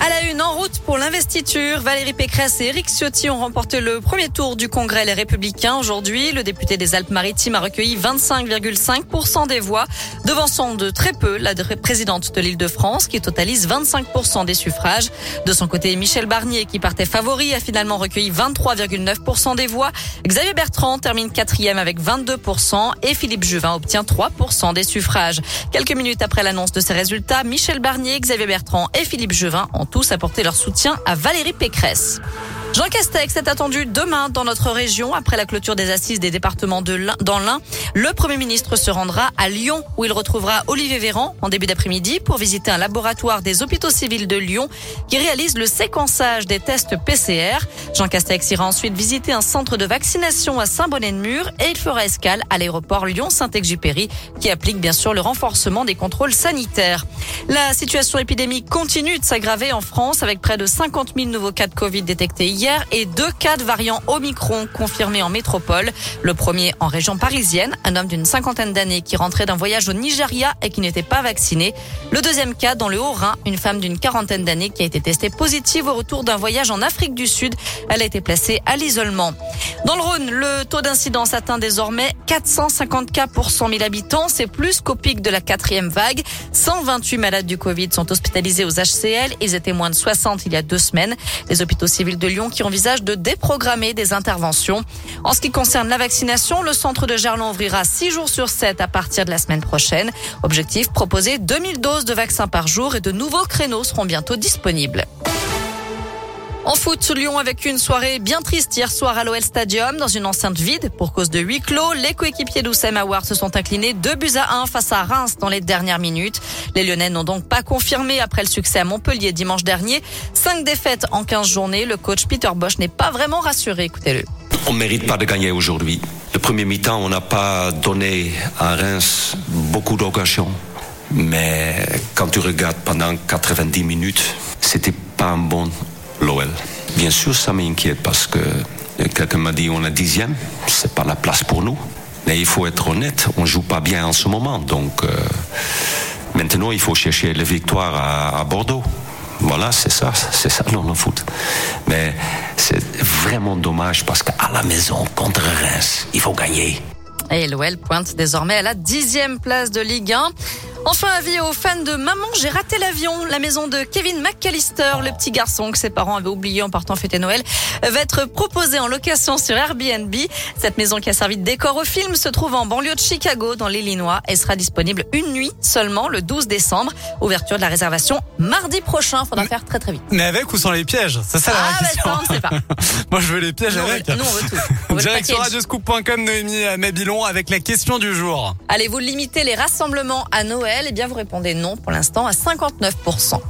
À la une, en route pour l'investiture, Valérie Pécresse et Éric Ciotti ont remporté le premier tour du Congrès Les Républicains. Aujourd'hui, le député des Alpes-Maritimes a recueilli 25,5% des voix, devançant de très peu la présidente de l'Île-de-France qui totalise 25% des suffrages. De son côté, Michel Barnier, qui partait favori, a finalement recueilli 23,9% des voix. Xavier Bertrand termine quatrième avec 22% et Philippe Juvin obtient 3% des suffrages. Quelques minutes après l'annonce de ces résultats, Michel Barnier, Xavier Bertrand et Philippe Juvin ont tous apporté leur soutien à Valérie Pécresse. Jean Castex est attendu demain dans notre région après la clôture des assises des départements de l'Ain, dans l'Ain. Le Premier ministre se rendra à Lyon où il retrouvera Olivier Véran en début d'après-midi pour visiter un laboratoire des hôpitaux civils de Lyon qui réalise le séquençage des tests PCR. Jean Castex ira ensuite visiter un centre de vaccination à Saint-Bonnet-de-Mur et il fera escale à l'aéroport Lyon-Saint-Exupéry qui applique bien sûr le renforcement des contrôles sanitaires. La situation épidémique continue de s'aggraver en France avec près de 50 000 nouveaux cas de Covid détectés hier et deux cas de variant Omicron confirmés en métropole. Le premier en région parisienne, un homme d'une cinquantaine d'années qui rentrait d'un voyage au Nigeria et qui n'était pas vacciné. Le deuxième cas dans le Haut-Rhin, une femme d'une quarantaine d'années qui a été testée positive au retour d'un voyage en Afrique du Sud. Elle a été placée à l'isolement. Dans le Rhône, le taux d'incidence atteint désormais 450 cas pour 100 000 habitants. C'est plus qu'au pic de la quatrième vague. 128 malades du Covid sont hospitalisés aux HCL. Ils étaient moins de 60 il y a deux semaines. Les hôpitaux civils de Lyon qui envisage de déprogrammer des interventions. En ce qui concerne la vaccination, le centre de Gerland ouvrira 6 jours sur 7 à partir de la semaine prochaine. Objectif, proposer 2000 doses de vaccins par jour et de nouveaux créneaux seront bientôt disponibles. En foot, Lyon avec une soirée bien triste hier soir à l'OL Stadium dans une enceinte vide pour cause de huis clos. Les coéquipiers d'Oussem Aouar se sont inclinés 2 buts à 1 face à Reims dans les dernières minutes. Les Lyonnais n'ont donc pas confirmé après le succès à Montpellier dimanche dernier. Cinq défaites en 15 journées. Le coach Peter Bosch n'est pas vraiment rassuré. Écoutez-le. On ne mérite pas de gagner aujourd'hui. Le premier mi-temps, on n'a pas donné à Reims beaucoup d'occasions. Mais quand tu regardes pendant 90 minutes, c'était pas un bon l'OL. Bien sûr, ça m'inquiète parce que quelqu'un m'a dit on est dixième, c'est pas la place pour nous. Mais il faut être honnête, on joue pas bien en ce moment. Donc euh, maintenant, il faut chercher les victoires à, à Bordeaux. Voilà, c'est ça, c'est ça dans le foot. Mais c'est vraiment dommage parce qu'à la maison, contre Reims, il faut gagner. Et l'OL pointe désormais à la dixième place de Ligue 1. Enfin, avis aux fans de Maman, j'ai raté l'avion. La maison de Kevin McAllister, le petit garçon que ses parents avaient oublié en partant fêter Noël, va être proposée en location sur Airbnb. Cette maison qui a servi de décor au film se trouve en banlieue de Chicago, dans l'Illinois, et sera disponible une nuit seulement le 12 décembre. Ouverture de la réservation mardi prochain. Faudra faire très très vite. Mais avec ou sans les pièges? C'est ça la ah, question. Bah, ça, on ne sait pas. Moi, je veux les pièges avec. Veut, nous, on veut tout. On veut Direction radioscoop.com, Noémie Mabilon, avec la question du jour. Allez-vous limiter les rassemblements à Eh bien, vous répondez non pour l'instant à 59%.